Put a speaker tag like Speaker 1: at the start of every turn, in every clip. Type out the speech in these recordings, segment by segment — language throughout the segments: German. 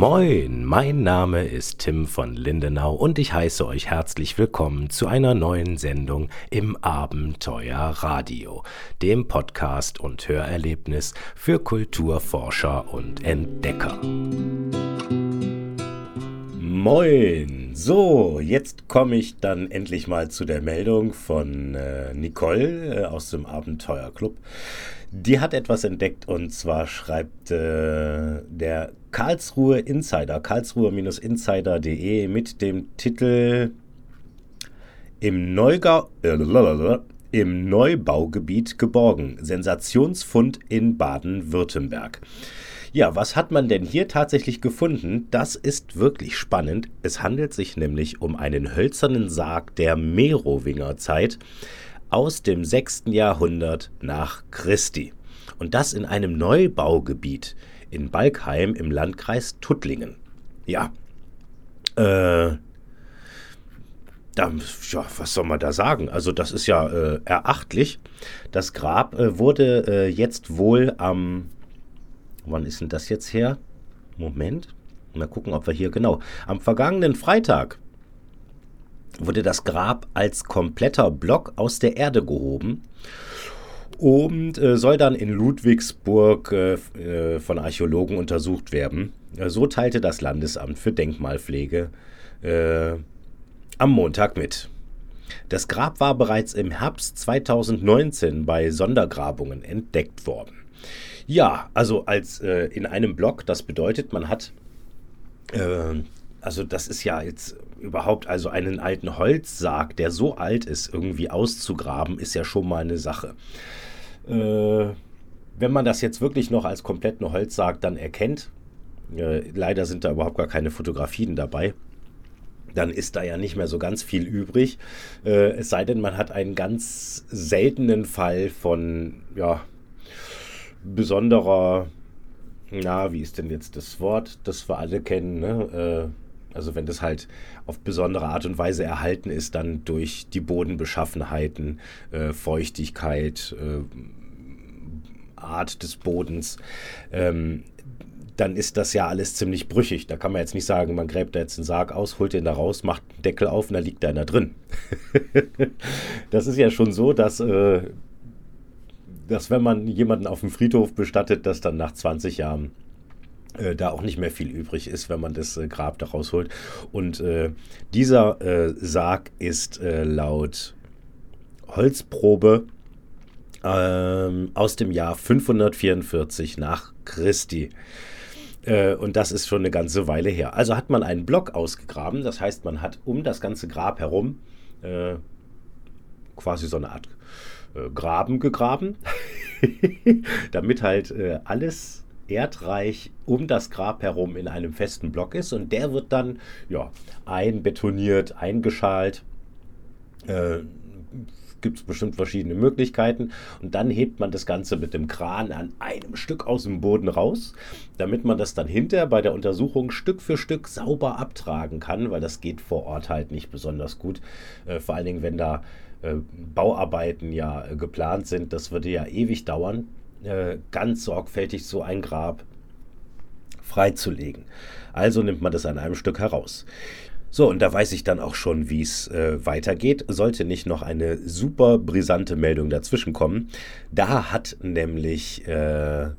Speaker 1: Moin, mein Name ist Tim von Lindenau und ich heiße euch herzlich willkommen zu einer neuen Sendung im Abenteuer Radio, dem Podcast und Hörerlebnis für Kulturforscher und Entdecker. Moin! So, jetzt komme ich dann endlich mal zu der Meldung von äh, Nicole äh, aus dem Abenteuerclub. Die hat etwas entdeckt und zwar schreibt äh, der Karlsruhe Insider, karlsruhe-insider.de mit dem Titel Im, Neugau, äh, Im Neubaugebiet geborgen. Sensationsfund in Baden-Württemberg. Ja, was hat man denn hier tatsächlich gefunden? Das ist wirklich spannend. Es handelt sich nämlich um einen hölzernen Sarg der Merowingerzeit aus dem 6. Jahrhundert nach Christi. Und das in einem Neubaugebiet in Balkheim im Landkreis Tuttlingen. Ja, äh, ja, was soll man da sagen? Also das ist ja äh, erachtlich. Das Grab äh, wurde äh, jetzt wohl am Wann ist denn das jetzt her? Moment. Mal gucken, ob wir hier genau. Am vergangenen Freitag wurde das Grab als kompletter Block aus der Erde gehoben und äh, soll dann in Ludwigsburg äh, äh von Archäologen untersucht werden. Äh, so teilte das Landesamt für Denkmalpflege äh, am Montag mit. Das Grab war bereits im Herbst 2019 bei Sondergrabungen entdeckt worden. Ja, also als äh, in einem Block, das bedeutet, man hat, äh, also das ist ja jetzt überhaupt, also einen alten Holzsarg, der so alt ist, irgendwie auszugraben, ist ja schon mal eine Sache. Äh, wenn man das jetzt wirklich noch als kompletten Holzsarg dann erkennt, äh, leider sind da überhaupt gar keine Fotografien dabei, dann ist da ja nicht mehr so ganz viel übrig. Äh, es sei denn, man hat einen ganz seltenen Fall von, ja, besonderer, na, wie ist denn jetzt das Wort, das wir alle kennen, ne? Äh, also wenn das halt auf besondere Art und Weise erhalten ist, dann durch die Bodenbeschaffenheiten, äh, Feuchtigkeit, äh, Art des Bodens, ähm, dann ist das ja alles ziemlich brüchig. Da kann man jetzt nicht sagen, man gräbt da jetzt einen Sarg aus, holt den da raus, macht einen Deckel auf und da liegt einer drin. das ist ja schon so, dass äh, dass wenn man jemanden auf dem Friedhof bestattet, dass dann nach 20 Jahren äh, da auch nicht mehr viel übrig ist, wenn man das äh, Grab da rausholt. Und äh, dieser äh, Sarg ist äh, laut Holzprobe ähm, aus dem Jahr 544 nach Christi. Äh, und das ist schon eine ganze Weile her. Also hat man einen Block ausgegraben, das heißt, man hat um das ganze Grab herum quasi so eine Art äh, Graben gegraben, damit halt äh, alles Erdreich um das Grab herum in einem festen Block ist und der wird dann ja, einbetoniert, eingeschalt. Äh, Gibt es bestimmt verschiedene Möglichkeiten und dann hebt man das Ganze mit dem Kran an einem Stück aus dem Boden raus, damit man das dann hinterher bei der Untersuchung Stück für Stück sauber abtragen kann, weil das geht vor Ort halt nicht besonders gut. Äh, vor allen Dingen, wenn da äh, Bauarbeiten ja äh, geplant sind. Das würde ja ewig dauern, äh, ganz sorgfältig so ein Grab freizulegen. Also nimmt man das an einem Stück heraus. So, und da weiß ich dann auch schon, wie es äh, weitergeht. Sollte nicht noch eine super brisante Meldung dazwischen kommen. Da hat nämlich äh,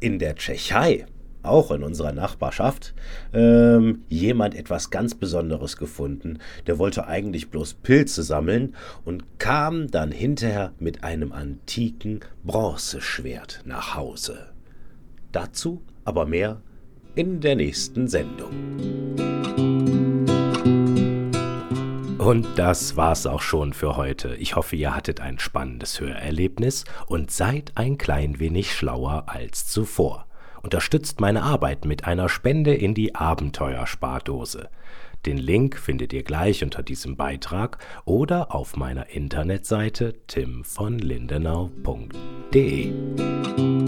Speaker 1: in der Tschechei auch in unserer Nachbarschaft, ähm, jemand etwas ganz Besonderes gefunden. Der wollte eigentlich bloß Pilze sammeln und kam dann hinterher mit einem antiken Bronzeschwert nach Hause. Dazu aber mehr in der nächsten Sendung. Und das war's auch schon für heute. Ich hoffe, ihr hattet ein spannendes Hörerlebnis und seid ein klein wenig schlauer als zuvor. Unterstützt meine Arbeit mit einer Spende in die Abenteuerspardose. Den Link findet ihr gleich unter diesem Beitrag oder auf meiner Internetseite timvonlindenau.de.